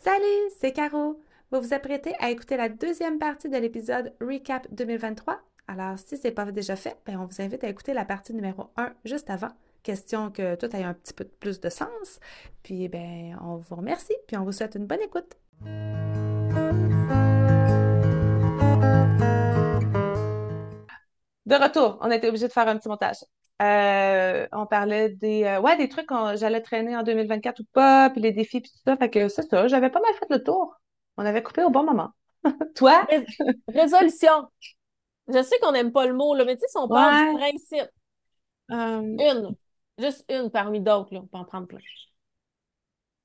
Salut, c'est Caro. Vous vous apprêtez à écouter la deuxième partie de l'épisode Recap 2023. Alors, si ce n'est pas déjà fait, ben, on vous invite à écouter la partie numéro 1 juste avant. Question que tout ait un petit peu plus de sens. Puis, ben, on vous remercie, puis on vous souhaite une bonne écoute. De retour, on a été obligé de faire un petit montage. Euh, on parlait des, euh, ouais, des trucs que j'allais traîner en 2024 ou pas, puis les défis, puis tout ça. Fait que c'est ça, j'avais pas mal fait le tour. On avait coupé au bon moment. Toi? résolution. Je sais qu'on n'aime pas le mot, là, mais tu sais, si on parle du principe. Euh, une. Juste une parmi d'autres, là. On peut en prendre plein.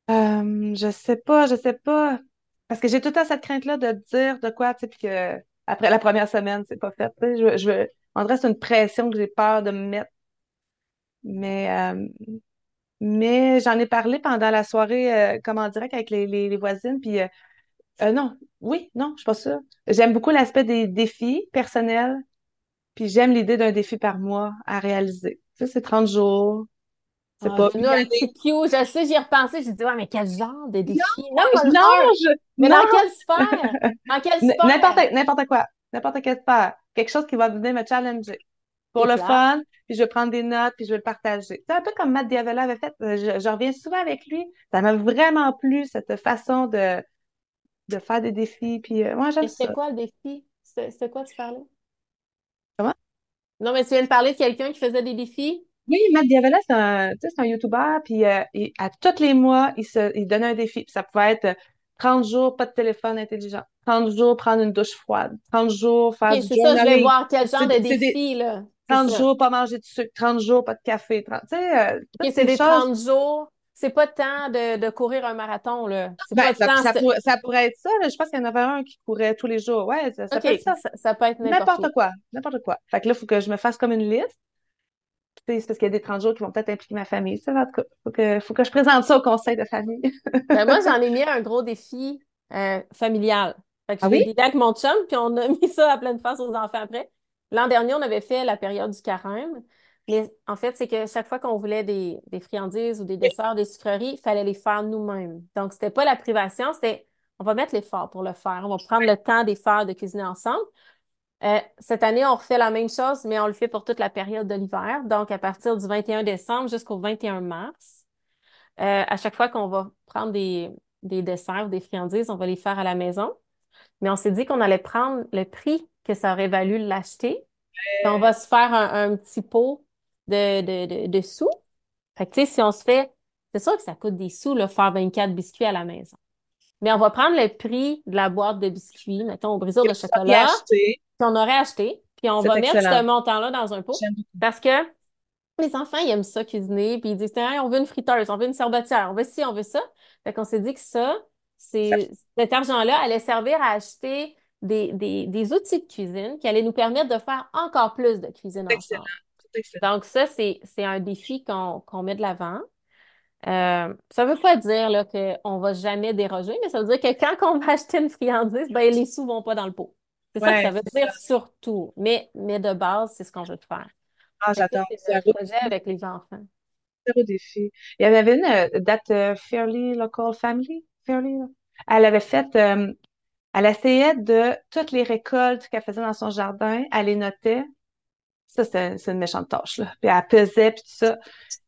je sais pas, je sais pas. Parce que j'ai tout le temps cette crainte-là de dire de quoi, tu sais, puis que après la première semaine, c'est pas fait. Je, je, on dirait c'est une pression que j'ai peur de me mettre mais, euh, mais j'en ai parlé pendant la soirée, euh, comme en direct avec les, les, voisines. Puis euh, non, oui, non, je suis pas sûre. J'aime beaucoup l'aspect des défis personnels. Puis j'aime l'idée d'un défi par mois à réaliser. Tu sais, c'est 30 jours. C'est ah, pas. un petit cue. Je sais, j'y ai repensé. J'ai dit, ouais, mais quel genre de défi? Non, non, Mais dans quelle sphère? Dans quelle sphère? N'importe, n'importe quoi. N'importe quelle sphère. Quelque chose qui va venir me challenger pour le fun, puis je vais prendre des notes, puis je vais le partager. C'est un peu comme Matt Diavella avait fait. Euh, je, reviens souvent avec lui. Ça m'a vraiment plu, cette façon de, de faire des défis. Puis euh, moi, j'aime ça. C'est quoi le défi? C'est quoi tu parlais? Comment? Non, mais tu viens de parler de quelqu'un qui faisait des défis? Oui, Matt Diavella, c'est un, un YouTuber, puis euh, à tous les mois, il, se, il donnait un défi. Puis ça pouvait être 30 jours, pas de téléphone intelligent. 30 jours, prendre une douche froide. 30 jours, faire du C'est ça, je vais voir quel genre de défi, là. 30 jours, pas manger de sucre, 30 jours, pas de café. 30, euh, c'est des 30 jours. C'est pas temps de, de, courir un marathon, là. Ben, ça, ça, pourrait, être ça. Je pense qu'il y en avait un qui courait tous les jours. Ouais, ça, peut être ça. ça. peut être n'importe quoi. N'importe quoi. Fait que là, il faut que je me fasse comme une liste. C'est parce qu'il y a des 30 jours qui vont peut-être impliquer ma famille. Ça, en tout cas, faut que, faut que je présente ça au conseil de famille. ben, moi, j'en ai mis un gros défi euh, familial. Fait que je ah oui? avec mon chum, puis on a mis ça à pleine face aux enfants après. L'an dernier, on avait fait la période du carême. Mais en fait, c'est que chaque fois qu'on voulait des, friandises ou des desserts, des sucreries, il fallait les faire nous-mêmes. Donc, c'était pas la privation, c'était on va mettre l'effort pour le faire. On va prendre le temps des faire, de cuisiner ensemble. Euh, cette année, on refait la même chose, mais on le fait pour toute la période de l'hiver. Donc, à partir du 21 décembre jusqu'au 21 mars, euh, à chaque fois qu'on va prendre des, des desserts ou des friandises, on va les faire à la maison. Mais on s'est dit qu'on allait prendre le prix que ça aurait valu l'acheter. On va se faire un, petit pot de, de, de, sous. Fait que, tu sais, si on se fait, c'est sûr que ça coûte des sous, le faire 24 biscuits à la maison. Mais on va prendre le prix de la boîte de biscuits, mettons, au briseur de chocolat, qu'on aurait acheté, puis on va mettre ce montant-là dans un pot. Parce que les enfants, ils aiment ça cuisiner, puis ils disent, on veut une friteuse, on veut une sorbetière, on veut ci, on veut ça. Fait qu'on s'est dit que ça, c'est, cet argent-là allait servir à acheter des, outils de cuisine qui allaient nous permettre de faire encore plus de cuisine ensemble. Donc, ça, c'est, un défi qu'on, met de l'avant. Euh, ça ne veut pas dire qu'on ne va jamais déroger, mais ça veut dire que quand on va acheter une friandise, ben, les sous ne vont pas dans le pot. C'est ça que ça veut dire surtout. Mais, mais de base, c'est ce qu'on veut faire. Ah, j'adore. C'est un projet avec les enfants. C'est un défi. Il y avait une euh, date euh, Fairly Local Family? Fairly, elle avait fait elle essayait de toutes les récoltes qu'elle faisait dans son jardin, elle les notait. Ça, c'est une méchante tâche, là. Puis elle pesait, puis tout ça.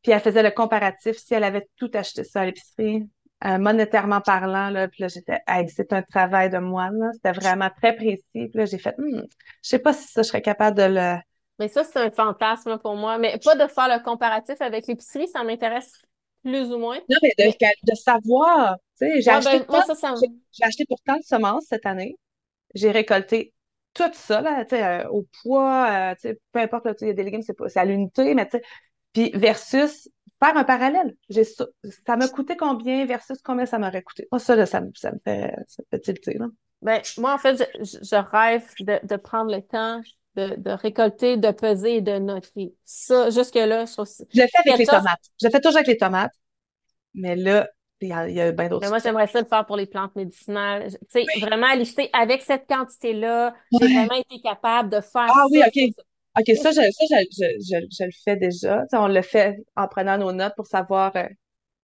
Puis elle faisait le comparatif si elle avait tout acheté ça à l'épicerie, euh, monétairement parlant, là. Puis là, j'étais, c'est un travail de moine, là. C'était vraiment très précis. Puis là, j'ai fait, hmm, je sais pas si ça, je serais capable de le... Mais ça, c'est un fantasme pour moi. Mais pas de faire le comparatif avec l'épicerie, ça m'intéresse plus ou moins. Non, mais de, savoir. Tu sais, j'ai acheté, ben, j'ai acheté pour tant de semences cette année. J'ai récolté tout ça, là, tu sais, euh, au poids, euh, tu sais, peu importe, il y a des légumes, c'est à l'unité, mais tu sais, puis versus faire un parallèle. J'ai ça, ça m'a coûté combien versus combien ça m'aurait coûté? Moi, ça, là, ça, ça, me fait, ça me fait tilter, là. Ben, moi, en fait, je, je rêve de, de, prendre le temps de, de, récolter, de peser et de noter. Ça, jusque-là, je trouve Je le fais avec les tomates. Je le fais toujours avec les tomates. Mais là, il y a, y a bien d'autres. Moi, j'aimerais ça le faire pour les plantes médicinales. Tu sais, vraiment lister avec cette quantité-là, j'ai vraiment été capable de faire Ah oui, OK. OK, ça, je, ça je, je, je, le fais déjà. On le fait en prenant nos notes pour savoir euh,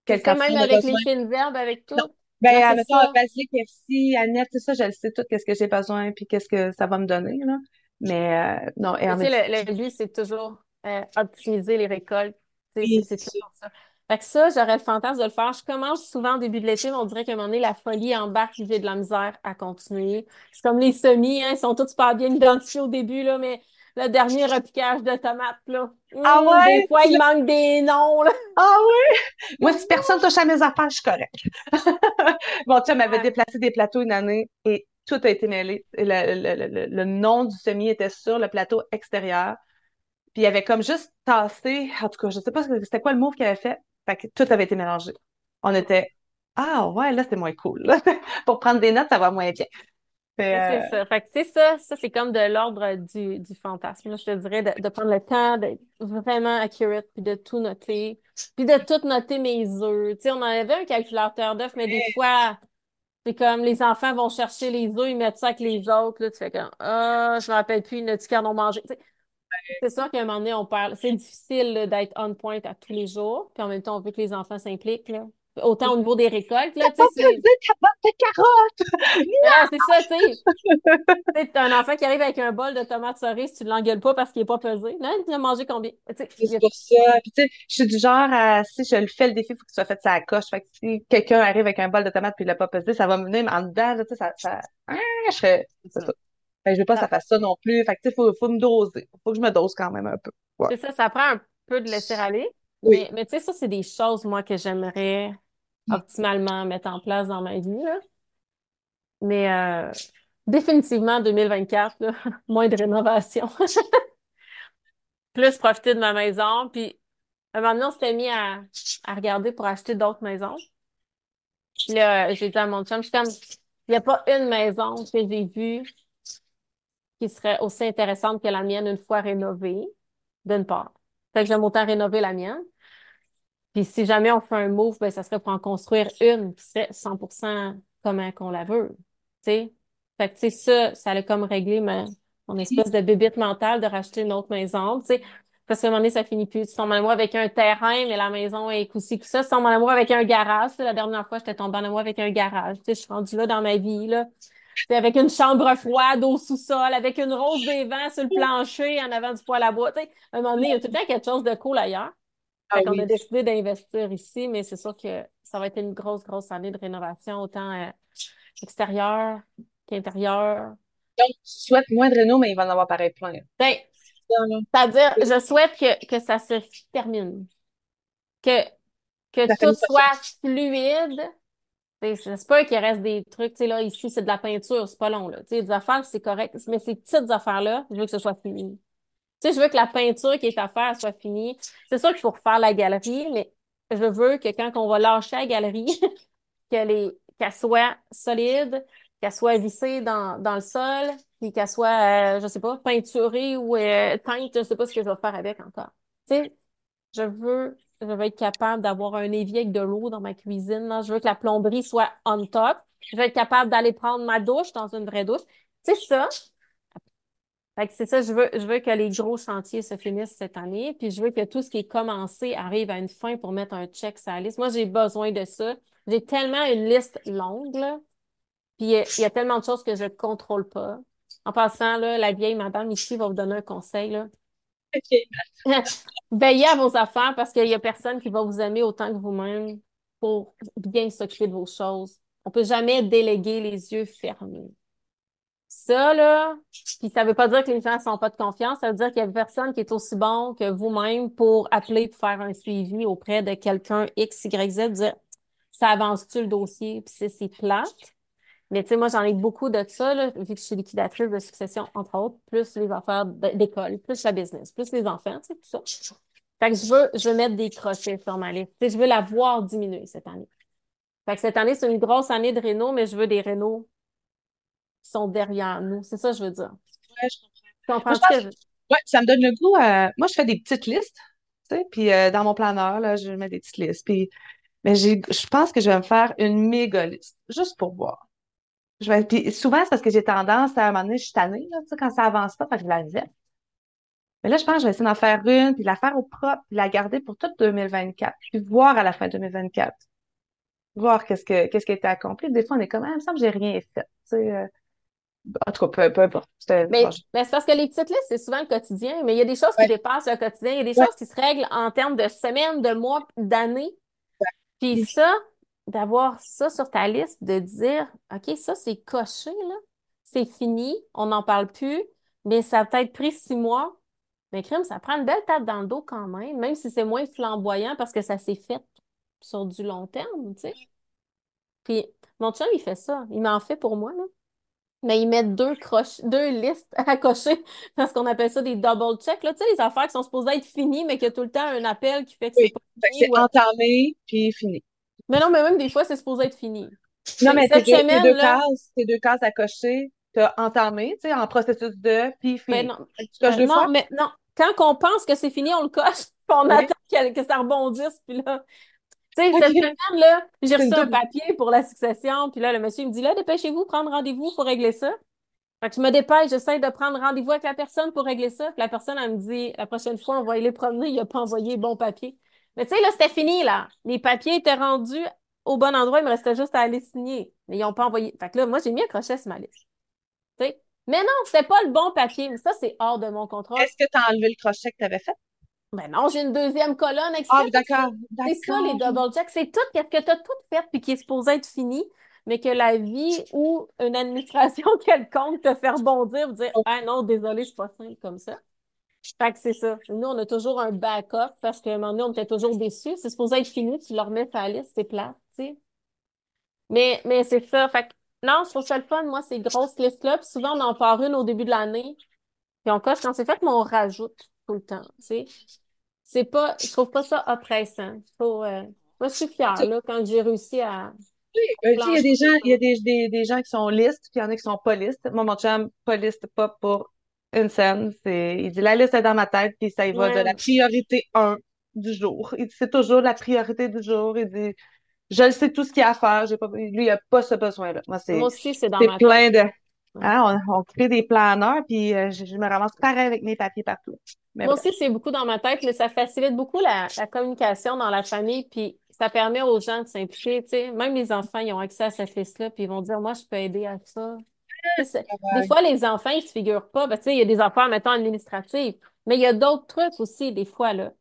quel même avec les fines herbes, avec tout? Ben, mettons, Basilic, FC, Annette, tout ça, je le sais tout, qu'est-ce que j'ai besoin, puis qu'est-ce que ça va me donner, là. Mais, euh, non, et en Tu sais, le, but, c'est toujours euh, optimiser les récoltes. C'est toujours ça. Fait que ça, j'aurais le fantasme de le faire. Je commence souvent au début de l'été, mais on dirait qu'à un moment donné, la folie embarque, j'ai de la misère à continuer. C'est comme les semis, hein, ils sont tous super bien identifiés au début, là, mais le dernier repiquage de tomates, là. ah hum, ouais? Des fois, il manque des noms, là. Ah ouais? Moi, si personne touche à mes affaires, je suis correcte. Bon, tu m'avait déplacé des plateaux une année et tout a été mêlé. Le, le, nom du semis était sur le plateau extérieur. Puis il avait comme juste tassé, en tout cas, je sais pas c'était quoi le move qu'il avait fait. Fait que tout avait été mélangé. On était, ah ouais, là, c'est moins cool. Pour prendre des notes, ça va moins bien. C'est euh, ça. Fait que c'est ça, ça c'est comme de l'ordre du, du fantasme. je te dirais de, de prendre le temps d'être vraiment accurate, puis de tout noter, puis de tout noter mes œufs. Tu sais, on avait un calculateur d'œufs, mais des fois, c'est comme les enfants vont chercher les œufs, ils mettent ça avec les autres. Là, tu fais comme Ah, je me rappelle plus, ils ne qu'en ont mangé. c'est sûr qu'à un moment donné, on perd. C'est difficile d'être on point à tous les jours. Puis en même temps, on veut que les enfants s'impliquent. Là. Autant au niveau des récoltes, là, tu sais. de carottes! Ah, c'est ça, tu sais. un enfant qui arrive avec un bol de tomates cerises, tu ne l'engueules pas parce qu'il n'est pas pesé. Non, il a mangé combien? C'est pour ça. Puis, tu sais, je suis du genre à, si je le fais le défi, il faut qu'il soit fait ça à coche. Fait que si quelqu'un arrive avec un bol de tomates puis il l'a pas pesé, ça va me venir en dedans, tu sais, ça, ça, ah, je serais, c'est ça. Fait je veux pas que ça fasse ça non plus. Fait que, tu sais, faut, faut me doser. Faut que je me dose quand même un peu. C'est ça, ça prend un peu de laisser aller. Mais, mais tu sais, ça, c'est des choses, moi, que j'aimerais optimalement mettre en place dans ma vie. Là. Mais euh, définitivement, 2024, là, moins de rénovation. Plus profiter de ma maison. Puis maintenant, on s'était mis à, à regarder pour acheter d'autres maisons. Là, j'ai dit à mon chum, je suis comme, il n'y a pas une maison que j'ai vue qui serait aussi intéressante que la mienne une fois rénovée, d'une part. Fait que j'aime autant rénover la mienne. Puis si jamais on fait un move, ben, ça serait pour en construire une qui serait 100% comme qu'on la veut. Sais? Fait que, tu sais, ça, ça allait comme régler ma, mon espèce de bébite mentale de racheter une autre maison, tu sais. Parce qu'à un moment donné, ça finit plus. Tu tombes en amour avec un terrain, mais la maison est coussi que ça. Tu tombes en amour avec un garage. la dernière fois, j'étais tombée en amour avec un garage. Tu sais, je suis rendue là dans ma vie, là. avec une chambre froide au sous-sol, avec une rose des vents sur le plancher en avant du poêle à bois. Tu sais, à un moment donné, il y a tout le temps quelque chose de cool ailleurs. Ah on a décidé d'investir ici, mais c'est sûr que ça va être une grosse, grosse année de rénovation, autant euh, extérieure qu'intérieure. Donc, tu souhaites moins de réno, mais il va en avoir pareil plein. Ben, c'est-à-dire, je souhaite que, que ça se termine. Que, que tout soit fluide. C'est pas qu'il reste des trucs, tu sais, là, ici, c'est de la peinture, c'est pas long, là. Tu sais, des affaires, c'est correct. Mais ces petites affaires-là, je veux que ce soit fini. Tu sais, je veux que la peinture qui est à faire soit finie. C'est sûr qu'il faut refaire la galerie, mais je veux que quand on va lâcher la galerie, qu'elle soit solide, qu'elle soit vissée dans, dans le sol, puis qu'elle soit, euh, je sais pas, peinturée ou euh, teinte, je sais pas ce que je vais faire avec encore. Tu sais, je veux, je veux être capable d'avoir un évier avec de l'eau dans ma cuisine. Là. Je veux que la plomberie soit on top. Je veux être capable d'aller prendre ma douche dans une vraie douche. Tu sais, ça, fait que c'est ça, je veux, je veux que les gros chantiers se finissent cette année, puis je veux que tout ce qui est commencé arrive à une fin pour mettre un check sur la liste. Moi, j'ai besoin de ça. J'ai tellement une liste longue, là, puis il y, a tellement de choses que je ne contrôle pas. En passant, là, la vieille madame ici va vous donner un conseil, là. OK. Veillez à vos affaires parce qu'il n'y a personne qui va vous aimer autant que vous-même pour bien s'occuper de vos choses. On ne peut jamais déléguer les yeux fermés. Ça, là, puis ça veut pas dire que les gens sont pas de confiance, ça veut dire qu'il y a personne qui est aussi bon que vous-même pour appeler pour faire un suivi auprès de quelqu'un X, Y, Z, dire ça avance-tu le dossier, puis c'est plate. Mais tu sais, moi, j'en ai beaucoup de ça, là, vu que je suis liquidatrice de succession, entre autres, plus les affaires d'école, plus la business, plus les enfants, tu sais, tout ça. Fait que je veux, je veux mettre des crochets sur ma liste. je veux la voir diminuer cette année. Fait que cette année, c'est une grosse année de réno, mais je veux des rénaux qui sont derrière nous. C'est ça que je veux dire. Ouais, je comprends. que Ouais, ça me donne le goût. Moi, je fais des petites listes, tu sais, puis euh, dans mon planeur, là, je mets des petites listes. Puis, mais je pense que je vais me faire une méga liste, juste pour voir. Je vais, puis souvent, c'est parce que j'ai tendance à un moment donné, je suis tannée, là, tu sais, quand ça avance pas, parce que je la zette. Mais là, je pense que je vais essayer d'en faire une, puis la faire au propre, puis la garder pour toute 2024, puis voir à la fin 2024 voir qu'est-ce que qu'est-ce qui a été accompli. Des fois, on est comme, ah, il me semble que j'ai rien fait. Tu sais, euh, en tout cas, peu, peu importe. Mais, mais c'est parce que les petites listes, c'est souvent le quotidien, mais il y a des choses qui dépassent le quotidien. Il y a des choses qui se règlent en termes de semaines, de mois, d'années. Puis ça, d'avoir ça sur ta liste, de dire, OK, ça, c'est coché, là. C'est fini, on n'en parle plus, mais ça a peut-être pris six mois. Mais crime, ça prend une belle tape dans le dos quand même, même si c'est moins flamboyant parce que ça s'est fait sur du long terme, tu sais. Puis mon chum, il fait ça. Il m'en fait pour moi, là. Mais il met deux croches, deux listes à cocher parce qu'on appelle ça des double checks. Là, tu sais, les affaires qui sont supposées être finies, mais qu'il y a tout le temps un appel qui fait que c'est pas fini. C'est entamé, puis fini. Mais non, mais même des fois, c'est supposé être fini. Non, mais c'est deux, cases, c'est deux cases à cocher. Tu as entamé, tu sais, en processus de, puis fini. Mais non, euh, non mais non. Quand on pense que c'est fini, on le coche, puis on attend que, ça rebondisse, puis là, tu sais, cette semaine, là, j'ai reçu un papier pour la succession, puis là, le monsieur me dit, là, dépêchez-vous, prendre rendez-vous pour régler ça. Fait que je me dépêche, j'essaie de prendre rendez-vous avec la personne pour régler ça. Puis la personne, elle me dit, la prochaine fois, on va aller promener, il n'a pas envoyé bon papier. Mais tu sais, là, c'était fini, là. Les papiers étaient rendus au bon endroit, il me restait juste à aller signer. Mais ils n'ont pas envoyé. Fait que là, moi, j'ai mis un crochet sur ma liste. Tu sais? Mais non, c'était pas le bon papier. Mais ça, c'est hors de mon contrôle. Est-ce que tu as enlevé le crochet que tu avais fait? Ben non, j'ai une deuxième colonne Ah, d'accord. C'est ça, les double checks. C'est tout que tu as tout fait puis qui est supposé être fini, mais que la vie ou une administration quelconque te fait rebondir ou dire oh. Ah non, désolé, c'est pas simple comme ça. Fait que c'est ça. Nous, on a toujours un backup parce qu'à un moment donné, on était toujours déçus. C'est supposé être fini, tu le remets sur la liste, c'est plat, tu sais. Mais, mais c'est ça. Fait que non, je trouve ça le fun, moi, ces grosses listes-là. Puis souvent, on en part une au début de l'année. Puis on coche quand c'est fait, mais on rajoute tout le temps, tu sais c'est pas, je trouve pas ça oppressant. Faut, euh, moi, je suis fière, là, quand j'ai réussi à. Oui, ben, il y a des gens, il y a des, des, des gens qui sont listes, puis il y en a qui sont pas listes. Moi, mon chum, pas liste, pas pour une scène. C'est, il dit la liste est dans ma tête, puis ça y va de la priorité 1 du jour. Il dit c'est toujours la priorité du jour. Il dit je sais tout ce qu'il y a à faire. J'ai pas, lui, il a pas ce besoin-là. Moi, c'est, Moi aussi, c'est dans ma plein de. Hein, on, on, crée des planeurs, puis euh, je, je, me ramasse pareil avec mes papiers partout. Moi aussi, c'est beaucoup dans ma tête, mais ça facilite beaucoup la, communication dans la famille, puis ça permet aux gens de s'impliquer. Même les enfants, ils ont accès à cette liste-là, puis ils vont dire, moi, je peux aider à ça. Des fois, les enfants, ils se figurent pas. Ben, il y a des affaires, mettons, administratives, mais il y a d'autres trucs aussi, des fois, là.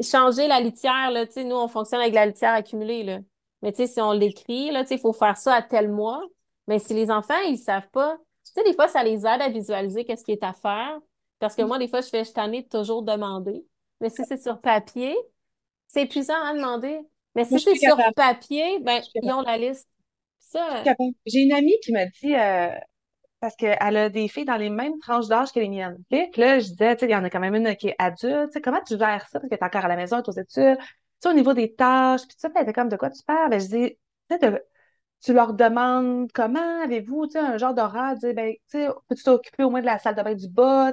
Changer la litière, là, nous, on fonctionne avec la litière accumulée, là. Mais si on l'écrit, là, il faut faire ça à tel mois. Mais si les enfants, ils savent pas, tu sais, des fois, ça les aide à visualiser qu'est-ce qui est à faire. Parce que moi, des fois, je fais, je de toujours demander. Mais si c'est sur papier, c'est épuisant à demander. Mais si c'est sur papier, ben, ils ont la liste. Ça... J'ai une amie qui m'a dit, euh, parce qu'elle a des filles dans les mêmes tranches d'âge que les miennes. Puis là, je disais, tu sais, il y en a quand même une qui est adulte. Tu sais, comment tu gères ça? Parce que tu es encore à la maison, aux études. Tu sais, au niveau des tâches, puis ça, elle était comme, de quoi tu parles? Ben, je dis, tu sais, tu leur demandes comment avez-vous, un genre d'horaire, dire, ben, peux-tu t'occuper au moins de la salle de bain du bas?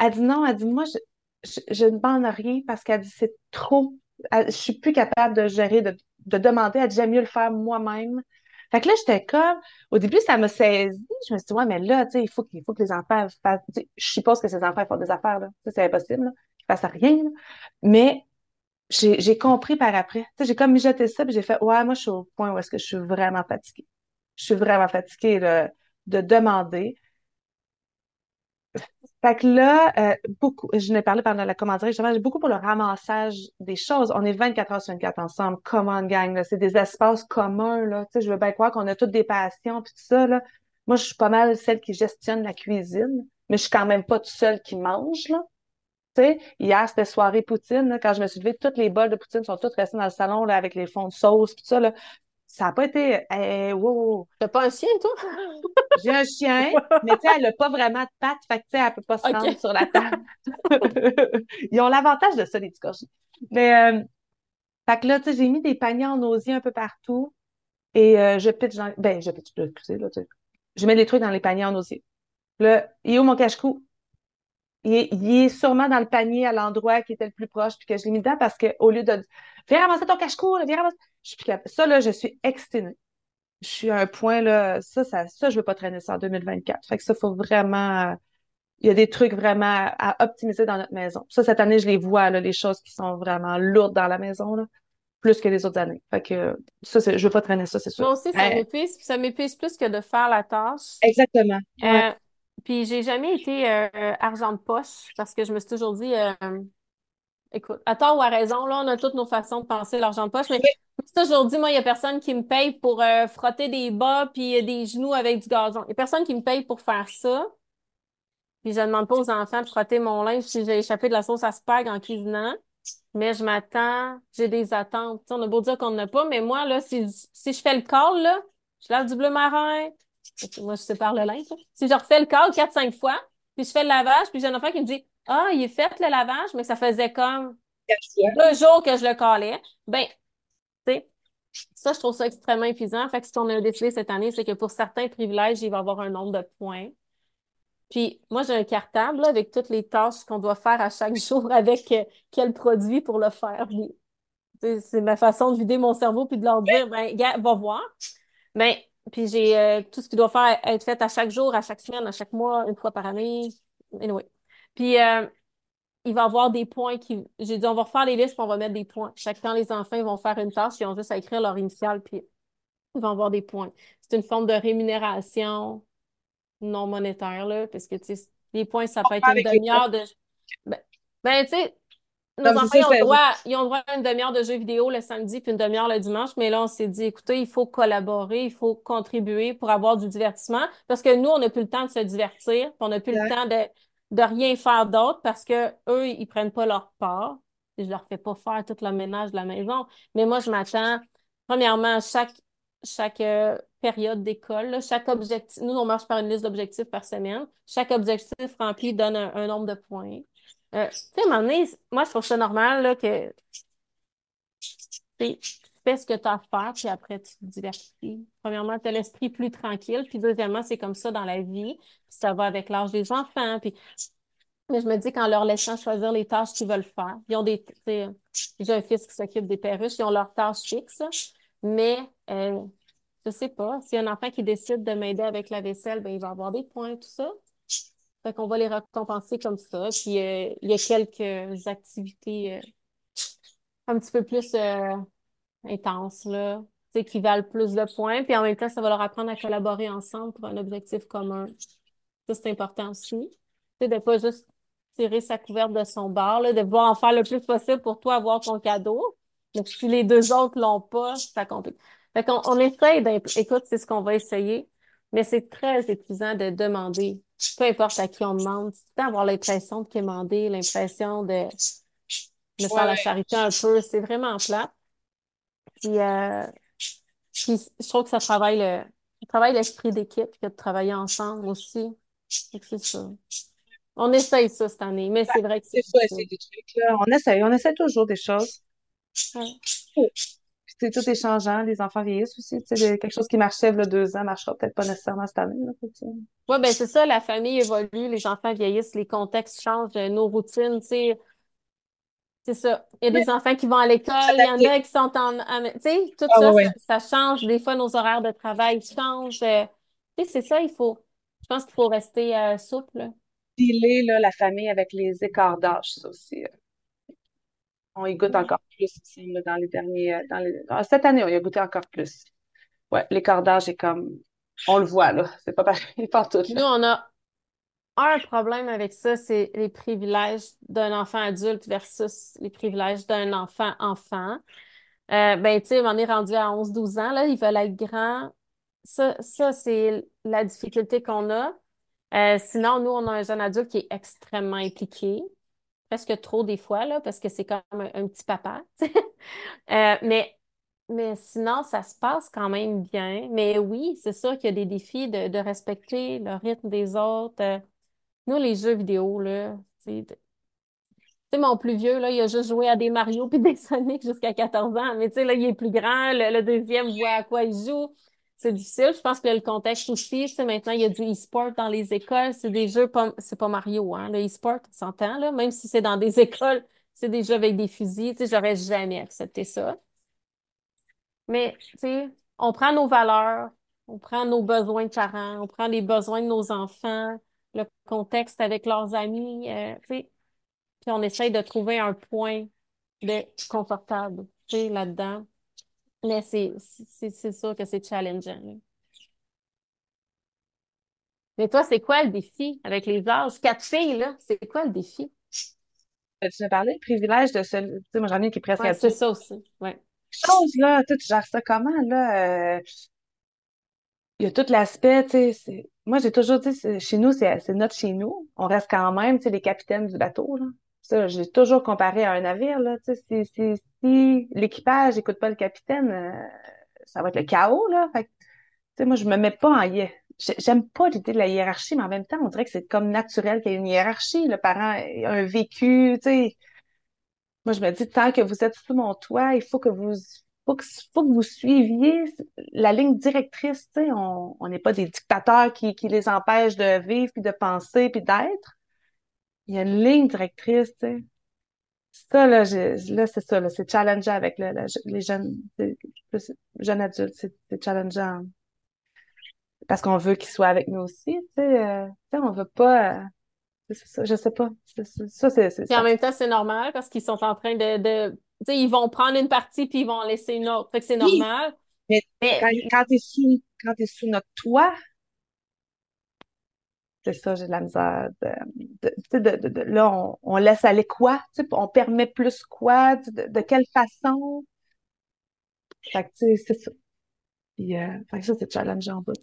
Elle dit non, elle dit moi, je, je, ne demande rien parce qu'elle dit c'est trop. je suis plus capable de gérer, de, de demander. Elle dit j'aime mieux le faire moi-même. Fait que là, j'étais comme, au début, ça me saisit. Je me suis dit, ouais, mais là, tu sais, il faut faut que les enfants fassent, je suppose que ces enfants font des affaires, là. C'est impossible, là. Ils fassent rien. Mais, j'ai compris par après. J'ai comme mijoté ça, puis j'ai fait, ouais, moi, je suis au point où est-ce que je suis vraiment fatiguée. Je suis vraiment fatiguée, de, de demander. Fait que là, euh, beaucoup, je n'ai parlé pendant la commanderie, justement, j'ai beaucoup pour le ramassage des choses. On est 24 heures sur 24 ensemble, common gang, là. C'est des espaces communs, là. Tu sais, je veux bien croire qu'on a toutes des passions, puis tout ça, là. Moi, je suis pas mal celle qui gestionne la cuisine, mais je suis quand même pas toute seule qui mange, là. Sais, hier, c'était soirée poutine, là. Quand je me suis levée, toutes les bols de poutine sont toutes restées dans le salon, là, avec les fonds de sauce, tout ça, là ça n'a pas été. Eh, wow, T'as pas un chien, toi? J'ai un chien, mais tu sais, elle n'a pas vraiment de pattes, fait que tu sais, elle peut pas se rendre sur la table. Ils ont l'avantage de ça, les petits Mais, euh, fait que là, tu sais, j'ai mis des paniers en osier un peu partout et euh, je pitch dans. Ben, je pitch, excusez, là, tu sais. Je mets des trucs dans les paniers en osier. Là, il est où mon cache-cou? Il est, il est, sûrement dans le panier à l'endroit qui était le plus proche, puis que je l'ai mis dedans parce qu'au lieu de viens ramasser ton cache-cou, viens ramasser. Je suis Ça, là, je suis exténuée. Je suis à un point, là, ça, ça, ça, je veux pas traîner ça en 2024. Fait que ça, faut vraiment, il y a des trucs vraiment à, optimiser dans notre maison. Ça, cette année, je les vois, là, les choses qui sont vraiment lourdes dans la maison, là. plus que les autres années. Fait que ça, je veux pas traîner ça, c'est sûr. Moi aussi, ça m'épuise, ça m'épuise plus que de faire la tâche. Exactement. Euh, puis j'ai jamais été euh, argent de poche parce que je me suis toujours dit, euh, écoute, à tort ou à raison, là, on a toutes nos façons de penser l'argent de poche, mais je me suis toujours dit, moi, il y a personne qui me paye pour frotter des bas puis des genoux avec du gazon. Il y a personne qui me paye pour faire ça. Puis je ne demande pas aux enfants de frotter mon linge si j'ai échappé de la sauce à spag en cuisinant mais je m'attends, j'ai des attentes. on a beau dire qu'on n'a pas, mais moi, là, si, si je fais le call, là, je lave du bleu marin, moi, je sépare le linge. Si je refais le quatre, cinq fois, puis je fais le lavage, puis j'ai un enfant qui me dit Ah, il est fait le lavage, mais ça faisait comme deux jours que je le calais. Ben, tu sais, ça, je trouve ça extrêmement épuisant. Fait que ce qu'on a décidé cette année, c'est que pour certains privilèges, il va y avoir un nombre de points. Puis moi, j'ai un cartable avec toutes les tâches qu'on doit faire à chaque jour avec euh, quel produit pour le faire. C'est ma façon de vider mon cerveau puis de leur dire, ben, gars, va voir. Mais, puis j'ai euh, tout ce qui doit faire être fait à chaque jour, à chaque semaine, à chaque mois, une fois par année. Anyway. Puis euh, il va y avoir des points qui. J'ai dit, on va refaire les listes puis on va mettre des points. Chaque temps, les enfants vont faire une tâche, ils ont juste à écrire leur initiale puis ils vont avoir des points. C'est une forme de rémunération non monétaire, là, parce que, tu sais, les points, ça peut être une demi-heure de... Ben, ben tu sais, nos enfants, ils ont, droit, ils ont droit à une demi-heure de jeux vidéo le samedi puis une demi-heure le dimanche, mais là, on s'est dit, écoutez, il faut collaborer, il faut contribuer pour avoir du divertissement, parce que nous, on n'a plus le temps de se divertir, on n'a plus le temps de, de rien faire d'autre parce que eux, ils prennent pas leur part. Je leur fais pas faire tout le ménage de la maison, mais moi, je m'attends, premièrement, chaque chaque euh, période d'école. Chaque objectif, nous, on marche par une liste d'objectifs par semaine. Chaque objectif rempli donne un, nombre de points. Euh, tu sais, à un moment donné, moi, je trouve ça normal là, que tu fais ce que tu as à faire, puis après, tu te divertis. Premièrement, tu as l'esprit plus tranquille, puis deuxièmement, c'est comme ça dans la vie. Puis ça va avec l'âge des enfants. Puis... Mais je me dis qu'en leur laissant choisir les tâches qu'ils veulent faire, ils ont des. J'ai un fils qui s'occupe des perruches, ils ont leurs tâches fixes. Mais euh, je sais pas, a un enfant qui décide de m'aider avec la vaisselle, ben, il va avoir des points, tout ça. Fait qu'on va les récompenser comme ça. Puis euh, il y a quelques activités euh, un petit peu plus euh, intenses, là, qui valent plus de points. Puis en même temps, ça va leur apprendre à collaborer ensemble pour un objectif commun. Ça, c'est important aussi. C'est de pas juste tirer sa couverte de son bar, là, de pouvoir en faire le plus possible pour toi avoir ton cadeau. Donc, si les deux autres l'ont pas, ça complique. Fait qu'on on essaye Écoute, c'est ce qu'on va essayer, mais c'est très épuisant de demander. Peu importe à qui on demande, c'est avoir l'impression de quémander, l'impression de, de faire la charité un peu. C'est vraiment plat. Puis, euh, puis je trouve que ça travaille le, travaille l'esprit d'équipe que de travailler ensemble aussi. C'est ça. On essaye ça cette année, mais c'est vrai que c'est. C'est essayer des trucs, là. On essaye, on essaie toujours des choses. C'est tout est changeant, les enfants vieillissent aussi. quelque chose qui marchait il y a deux ans marchera peut-être pas nécessairement cette année. Oui, ben c'est ça, la famille évolue, les enfants vieillissent, les contextes changent, euh, nos routines, tu sais. C'est ça. Il y a des enfants qui vont à l'école, il y en a qui sont en. Tu sais, tout ah, ça, ça, change. Des fois, nos horaires de travail changent. Euh, tu sais, c'est ça, il faut. Je pense qu'il faut rester euh, souple. Dealer, là, la famille avec les écarts d'âge, ça aussi on y goûte encore plus dans les derniers. Euh, dans les... Ah, cette année, on y a goûté encore plus. Ouais, l'écart d'âge est comme. On le voit, là. C'est pas pareil partout. Nous, on a un problème avec ça, c'est les privilèges d'un enfant adulte versus les privilèges d'un enfant enfant. Euh, ben, tu sais, on est rendu à 11-12 ans, là, ils veulent être grands. Ça, ça c'est la difficulté qu'on a. Euh, sinon, nous, on a un jeune adulte qui est extrêmement impliqué presque trop des fois, là, parce que c'est comme un, petit papa. euh, mais, mais sinon, ça se passe quand même bien. Mais oui, c'est sûr qu'il y a des défis de, respecter le rythme des autres. Euh, nous, les jeux vidéo, là, sais, mon plus vieux, là, il a juste joué à des Mario puis des Sonic jusqu'à 14 ans. Mais tu sais, là, il est plus grand. Le, le deuxième voit à quoi il joue c'est difficile. Je pense que le contexte aussi, c'est maintenant, il y a du e-sport dans les écoles. C'est des jeux, pas, c'est pas Mario, hein. Le e-sport, on s'entend, là. Même si c'est dans des écoles, c'est des jeux avec des fusils. Tu sais, j'aurais jamais accepté ça. Mais, tu sais, on prend nos valeurs, on prend nos besoins de parents, on prend les besoins de nos enfants, le contexte avec leurs amis, euh, tu sais. Puis on essaye de trouver un point de confortable. là-dedans. Mais c'est sûr que c'est challengeant. Mais toi, c'est quoi le défi avec les âges? Quatre filles, là, c'est quoi le défi? Euh, tu m'as parlé, privilège de ce. Tu sais, moi, j'en ai qui est presque ouais, C'est ça aussi. Ouais. Chose, là, tu gères ça comment, là? Euh, il y a tout l'aspect, tu sais. Moi, j'ai toujours dit, chez nous, c'est notre chez nous. On reste quand même, tu sais, les capitaines du bateau, là. Ça, j'ai toujours comparé à un navire, là. Tu sais, si, l'équipage n'écoute pas le capitaine, euh, ça va être le chaos, là. Fait moi, je me mets pas en J'aime pas l'idée de la hiérarchie, mais en même temps, on dirait que c'est comme naturel qu'il y ait une hiérarchie. Le parent a un vécu, tu sais. Moi, je me dis, tant que vous êtes sous mon toit, il faut que vous, faut que, vous suiviez la ligne directrice. On n'est pas des dictateurs qui, qui les empêchent de vivre, puis de penser, puis d'être. Il y a une ligne directrice. Ça, là, là c'est ça, là, c'est challengeant avec les jeunes, jeunes adultes, c'est challengeant. Parce qu'on veut qu'ils soient avec nous aussi, tu sais, euh, on veut pas, euh, ça, je sais pas, ça, c'est, Puis en même temps, c'est normal parce qu'ils sont en train de, de tu sais, ils vont prendre une partie puis ils vont en laisser une autre, fait que c'est normal. Mais, quand, quand quand es sous notre toit, c'est ça, j'ai de la misère. De, de, de, là, on, on, laisse aller quoi? On permet plus quoi? De, quelle façon? Fait que, tu sais, c'est ça. Euh, ça, c'est challengeant en bout.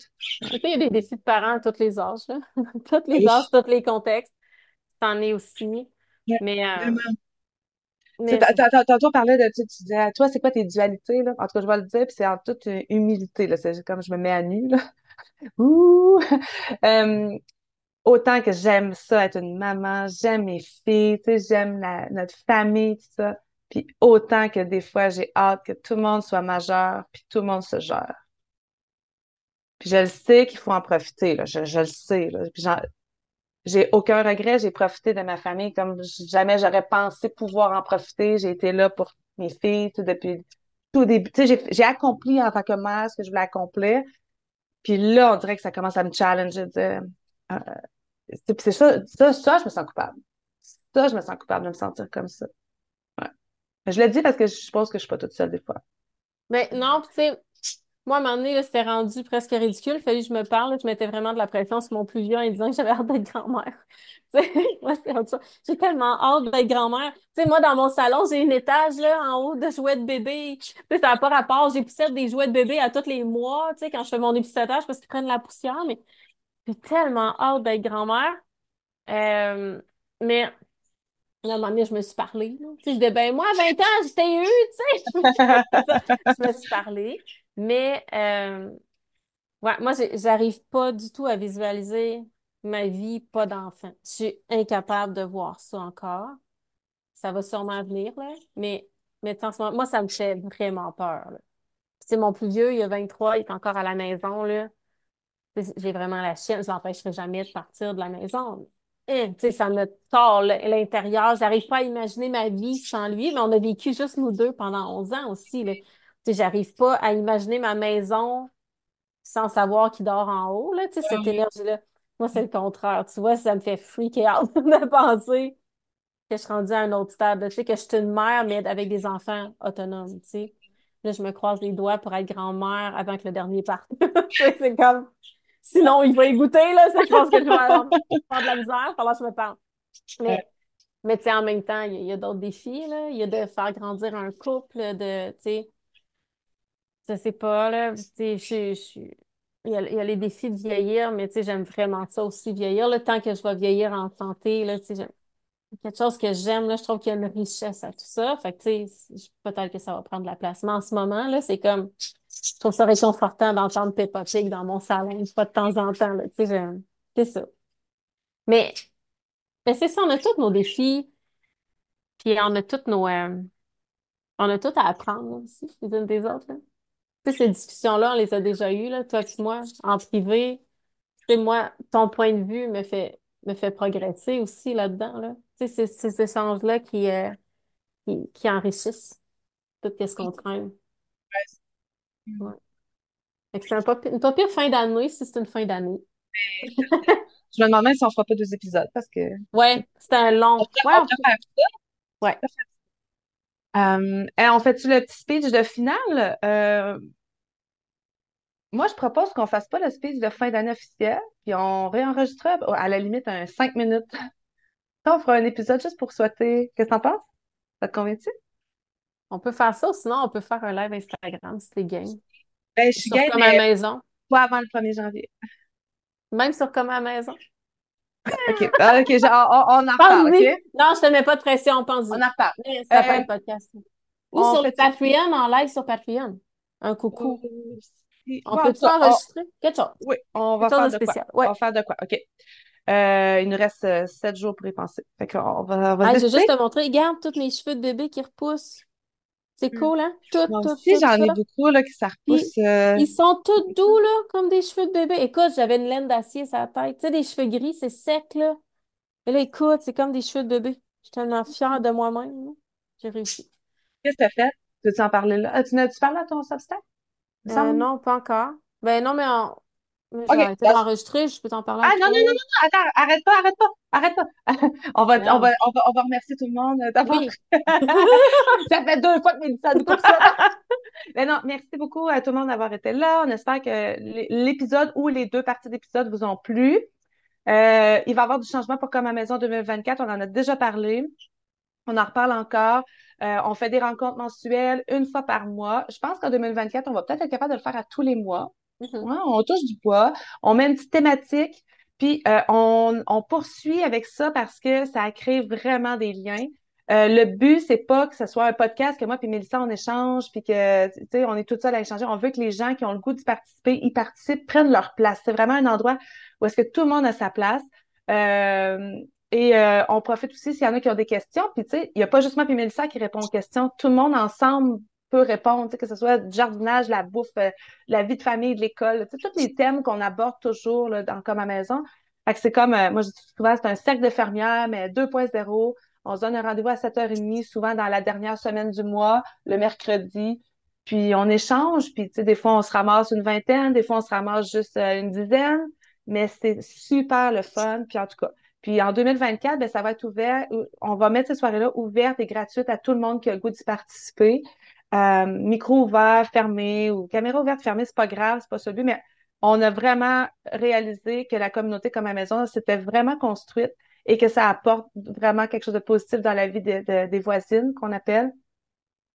Il y a des défis de parents à tous les âges, là. tous les âges, tous les contextes. C'en est aussi. mais, euh, mais tantôt, on parlait de, tu, disais, toi, c'est quoi tes dualités, là? En tout cas, je vais le dire, puis c'est en toute humilité, là. C'est comme je me mets à nu, là. Ouh! Euh, autant que j'aime ça, être une maman, j'aime mes filles, tu sais, j'aime notre famille, tout ça. Puis autant que des fois, j'ai hâte que tout le monde soit majeur, puis tout le monde se gère. Puis je le sais qu'il faut en profiter, là. Je, le sais. J'ai aucun regret. J'ai profité de ma famille comme jamais j'aurais pensé pouvoir en profiter. J'ai été là pour mes filles depuis tout début. Tu sais, j'ai accompli en tant que mère ce que je voulais accomplir. Puis là, on dirait que ça commence à me challenger. De, euh, c'est ça, ça, ça, je me sens coupable. Ça, je me sens coupable de me sentir comme ça. Ouais. Je le dis parce que je pense que je suis pas toute seule des fois. Mais non, tu sais, moi, à un moment donné, c'était rendu presque ridicule. Fallait que je me parle. Je mettais vraiment de la pression sur mon plus vieux en disant que j'avais hâte d'être grand-mère. moi, J'ai tellement hâte d'être grand-mère. Tu sais, moi, dans mon salon, j'ai une étage là, en haut de jouets de bébé. Tu ça n'a pas rapport. J'époussette des jouets de bébé à tous les mois, tu sais, quand je fais mon épissotage parce qu'ils prennent la poussière. Mais j'ai tellement hâte d'être grand-mère. Euh, mais à un moment donné, je me suis parlé. Tu sais, je disais, ben moi, à 20 ans, j'étais eu, tu sais. je me suis parlé. Mais euh, ouais, moi, j'arrive pas du tout à visualiser ma vie pas d'enfant. Je suis incapable de voir ça encore. Ça va sûrement venir, là. Mais, mais en ce moment, moi, ça me fait vraiment peur. C'est mon plus vieux, il a 23, il est encore à la maison, là. J'ai vraiment la chienne, je l'empêcherai jamais de partir de la maison. Tu sais, ça me tord l'intérieur. J'arrive pas à imaginer ma vie sans lui, mais on a vécu juste nous deux pendant 11 ans aussi. Là j'arrive pas à imaginer ma maison sans savoir qui dort en haut, là, tu sais, cette énergie-là. Moi, c'est le contraire. Tu vois, ça me fait freaker out de penser que je suis rendue à un autre stade. Tu sais, que je suis une mère, mais avec des enfants autonomes, tu sais. Là, je me croise les doigts pour être grand-mère avant que le dernier parte. c'est comme... Sinon, il va y goûter, là. Ça, je pense que je vais avoir de la misère. pendant que je me parle. Mais, mais tu sais, en même temps, il y a, a d'autres défis, là. Il y a de faire grandir un couple, de, tu sais, je sais pas, là. Je, je, il, y a, il y a les défis de vieillir, mais tu sais, j'aime vraiment ça aussi, vieillir. Le temps que je vais vieillir en santé, là, tu sais, quelque chose que j'aime, là, je trouve qu'il y a une richesse à tout ça. Fait que, tu sais, peut-être que ça va prendre de la place. Mais en ce moment, là, c'est comme, je trouve ça réconfortant d'entendre Peppa Pig dans mon salon, pas de temps en temps, là, tu sais, c'est ça. Mais, mais c'est ça, on a tous nos défis, puis on a tous nos, euh, on a tout à apprendre aussi, les unes des autres, là ces discussions-là, on les a déjà eues, là, toi et moi, en privé. Et moi, ton point de vue me fait, me fait progresser aussi là-dedans. Là. Tu sais, c'est ces échanges-là qui, euh, qui, qui, enrichissent tout ce qu'on traîne. Ouais. C'est un pas, une pas pire fin d'année si c'est une fin d'année. Je me demande même si on fera pas deux épisodes parce que. Ouais, c'est un long. On ouais, Ouais. Euh, on fait-tu le petit speech de finale? Euh, moi, je propose qu'on fasse pas le speech de fin d'année officielle, puis on réenregistre à la limite un cinq minutes. on fera un épisode juste pour souhaiter. Qu'est-ce que t'en penses? Ça te convainc-tu? On peut faire ça, sinon on peut faire un live Instagram si t'es game. Ben, je suis sur comme à la maison. Pas avant le 1er janvier. Même sur comme à la maison. OK. Ah, OK, on, on, en reparle, OK? Non, je te mets pas de pression, pense-y. On en reparle. Ça peut être podcast. Ou sur le Patreon, en live sur Patreon. Un coucou. On peut-tu enregistrer? Quelque chose. Oui, on va faire de, quoi? On va faire de quoi? OK. Euh, il nous reste euh, sept jours pour y penser. Fait qu'on va, on va Je vais juste te montrer. Regarde tous mes cheveux de bébé qui repoussent. C'est hmm. cool, hein? Tout, Moi tout, aussi, j'en ai beaucoup là, qui ça repousse. Euh, ils, sont tous doux, là, comme des cheveux de bébé. Écoute, j'avais une laine d'acier sur la tête. Tu sais, des cheveux gris, c'est sec, là. Et là, écoute, c'est comme des cheveux de bébé. Je suis tellement fière de moi-même. J'ai réussi. Qu'est-ce que tu as fait? Peux-tu en parler là? Tu as-tu parlé à ton substack? Euh, non, pas encore. Ben non, mais on... J'ai arrêté d'enregistrer, je peux t'en parler. Ah non, non, non, non, attends, arrête pas, arrête pas, arrête pas. on, va, on, va, on, va, on va remercier tout le monde d'avoir. Oui. ça fait deux fois que Mélissa nous coupe ça. Mais non, merci beaucoup à tout le monde d'avoir été là. On espère que l'épisode ou les deux parties d'épisode vous ont plu. Euh, il va y avoir du changement pour Comme à Maison 2024. On en a déjà parlé. On en reparle encore. Euh, on fait des rencontres mensuelles une fois par mois. Je pense qu'en 2024, on va peut-être être capable de le faire à tous les mois. Mm-hmm. on touche du poids, on met une petite thématique, puis euh, on, poursuit avec ça parce que ça crée vraiment des liens. Euh, le but, c'est pas que ce soit un podcast que moi puis Mélissa on échange, puis que tu on est tout seul à échanger. On veut que les gens qui ont le goût de participer, y participent, prennent leur place. C'est vraiment un endroit où est-ce que tout le monde a sa place. Euh, et on profite aussi s'il y en a qui ont des questions. Puis tu sais, il n'y a pas juste moi puis Mélissa qui répond aux questions. Tout le monde ensemble répondre, que ce soit du jardinage, la bouffe, euh, la vie de famille, de l'école, tous les thèmes qu'on aborde toujours dans Comme à maison. c'est comme, euh, moi je dis souvent, c'est un cercle de fermières, mais 2.0. On se donne un rendez-vous à 7h30, souvent dans la dernière semaine du mois, le mercredi. Puis on échange, puis des fois on se ramasse une vingtaine, des fois on se ramasse juste euh, une dizaine, mais c'est super le fun. Puis en tout cas, puis en 2024, ben, ça va être ouvert. On va mettre ces soirées-là ouvertes et gratuites à tout le monde qui a le goût d'y participer. Euh, micro ouvert, fermé ou caméra ouverte, fermée, c'est pas grave, c'est pas celui, mais on a vraiment réalisé que la communauté comme à maison s'était vraiment construite et que ça apporte vraiment quelque chose de positif dans la vie des voisines qu'on appelle.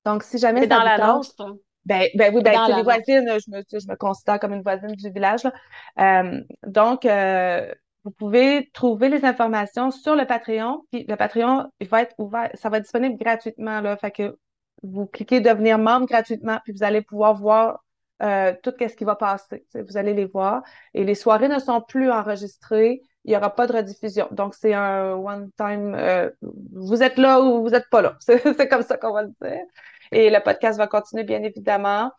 Donc, si jamais c'est dans la nôtre. Ben, ben oui, ben, c'est les voisines, je me, je me considère comme une voisine du village. Là. Euh, donc, euh, vous pouvez trouver les informations sur le Patreon. Puis le Patreon, il va être ouvert, ça va être disponible gratuitement. Là, fait que vous cliquez devenir membre gratuitement, puis vous allez pouvoir voir euh, tout ce qui va passer. Vous allez les voir. Et les soirées ne sont plus enregistrées. Il n'y aura pas de rediffusion. Donc, c'est un one-time. Euh, vous êtes là ou vous n'êtes pas là. C'est comme ça qu'on va le dire. Et le podcast va continuer, bien évidemment.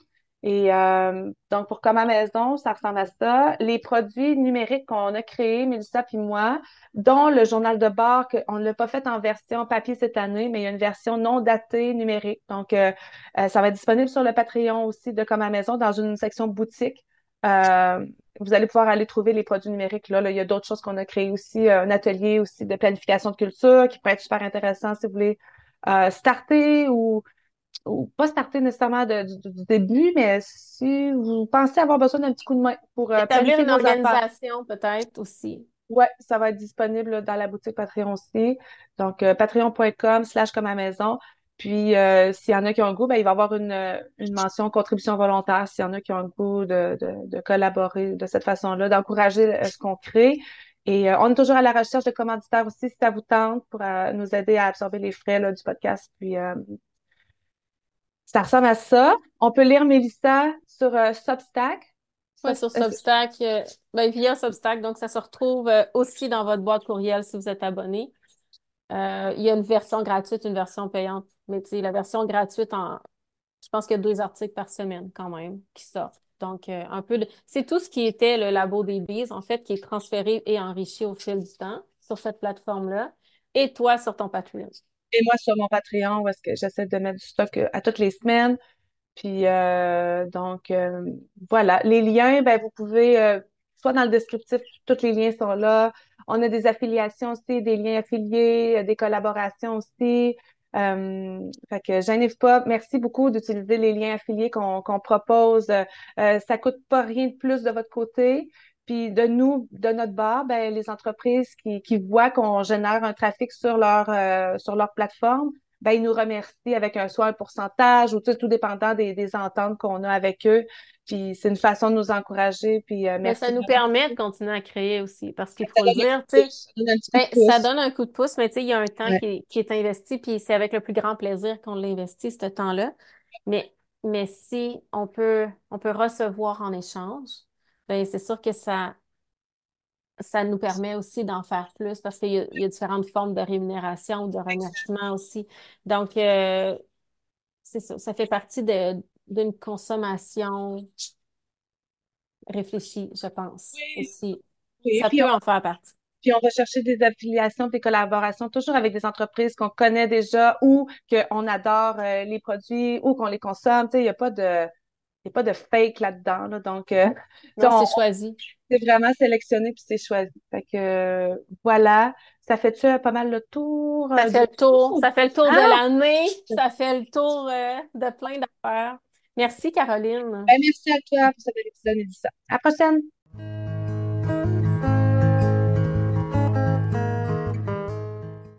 Et euh, donc, pour Comme à maison, ça ressemble à ça. Les produits numériques qu'on a créés, Mélissa puis moi, dont le journal de bord, on ne l'a pas fait en version papier cette année, mais il y a une version non datée numérique. Donc, euh, euh, ça va être disponible sur le Patreon aussi de Comme à maison dans une section boutique. vous allez pouvoir aller trouver les produits numériques. Là, il y a d'autres choses qu'on a créées aussi, un atelier aussi de planification de culture qui pourrait être super intéressant si vous voulez starter ou ou pas starter nécessairement du, début, mais si vous pensez avoir besoin d'un petit coup de main pour euh, Établir une organisation peut-être aussi. Oui, ça va être disponible dans la boutique Patreon aussi. Donc, euh, patreon.com slash comme à maison. Puis, euh, s'il y en a qui ont le goût, ben, il va y avoir une, une mention contribution volontaire s'il y en a qui ont le goût de, de, collaborer de cette façon-là, d'encourager ce qu'on crée. Et on est toujours à la recherche de commanditaires aussi, si ça vous tente, pour nous aider à absorber les frais là, du podcast, puis ça ressemble à ça. On peut lire Mélissa sur euh, Substack. Oui, sur Substack, euh, ben, via Substack, donc ça se retrouve euh, aussi dans votre boîte courriel si vous êtes abonné. il y a une version gratuite, une version payante. Mais tu sais, la version gratuite, en, je pense qu'il y a deux articles par semaine quand même qui sortent. Donc, un peu de... C'est tout ce qui était le labo des bises, en fait, qui est transféré et enrichi au fil du temps sur cette plateforme-là. Et toi, sur ton Patreon. Et moi sur mon Patreon, où est-ce que j'essaie de mettre du stock euh, à toutes les semaines. Puis euh, donc euh, voilà, les liens, ben vous pouvez soit dans le descriptif, tous les liens sont là. On a des affiliations aussi, des liens affiliés, des collaborations aussi. Euh, fait que pas. Merci beaucoup d'utiliser les liens affiliés qu'on qu'on propose. Euh, ça coûte pas rien de plus de votre côté. Puis de nous, de notre bord, ben, les entreprises qui, qui voient qu'on génère un trafic sur leur euh, sur leur plateforme, ben, ils nous remercient avec un soit un pourcentage ou tout, tout dépendant des, des ententes qu'on a avec eux. Puis c'est une façon de nous encourager. Puis euh, merci. ça nous permet de continuer à créer aussi, parce qu'il faut le dire, tu sais, pouce, ça donne un petit coup ben, de pouce. ça donne un coup de pouce, mais tu sais, il y a un temps Ouais. qui est, qui est investi, puis c'est avec le plus grand plaisir qu'on l'investit, ce temps-là. Mais, mais si on peut, on peut recevoir en échange, ben, c'est sûr que ça, ça nous permet aussi d'en faire plus, parce qu'il y y a différentes formes de rémunération ou de remerciement aussi. Donc, euh, c'est ça, ça fait partie de, d'une consommation réfléchie, je pense, Oui, aussi. oui. Ça Puis peut en faire partie. Puis on va chercher des affiliations, des collaborations, toujours avec des entreprises qu'on connaît déjà ou qu'on adore euh, les produits ou qu'on les consomme. Tu sais, il n'y a pas de, il y a pas de fake là-dedans. Là. Donc, euh, Non, on, c'est choisi. s'est vraiment sélectionné puis c'est choisi. Fait que euh, voilà, ça fait-tu euh, pas mal le tour Ça euh, fait le tour. Ça fait le tour de Ah! l'année. Ça fait le tour euh, de plein d'affaires. Merci, Caroline. Ben, merci à toi pour cet épisode, Mélissa. À la prochaine!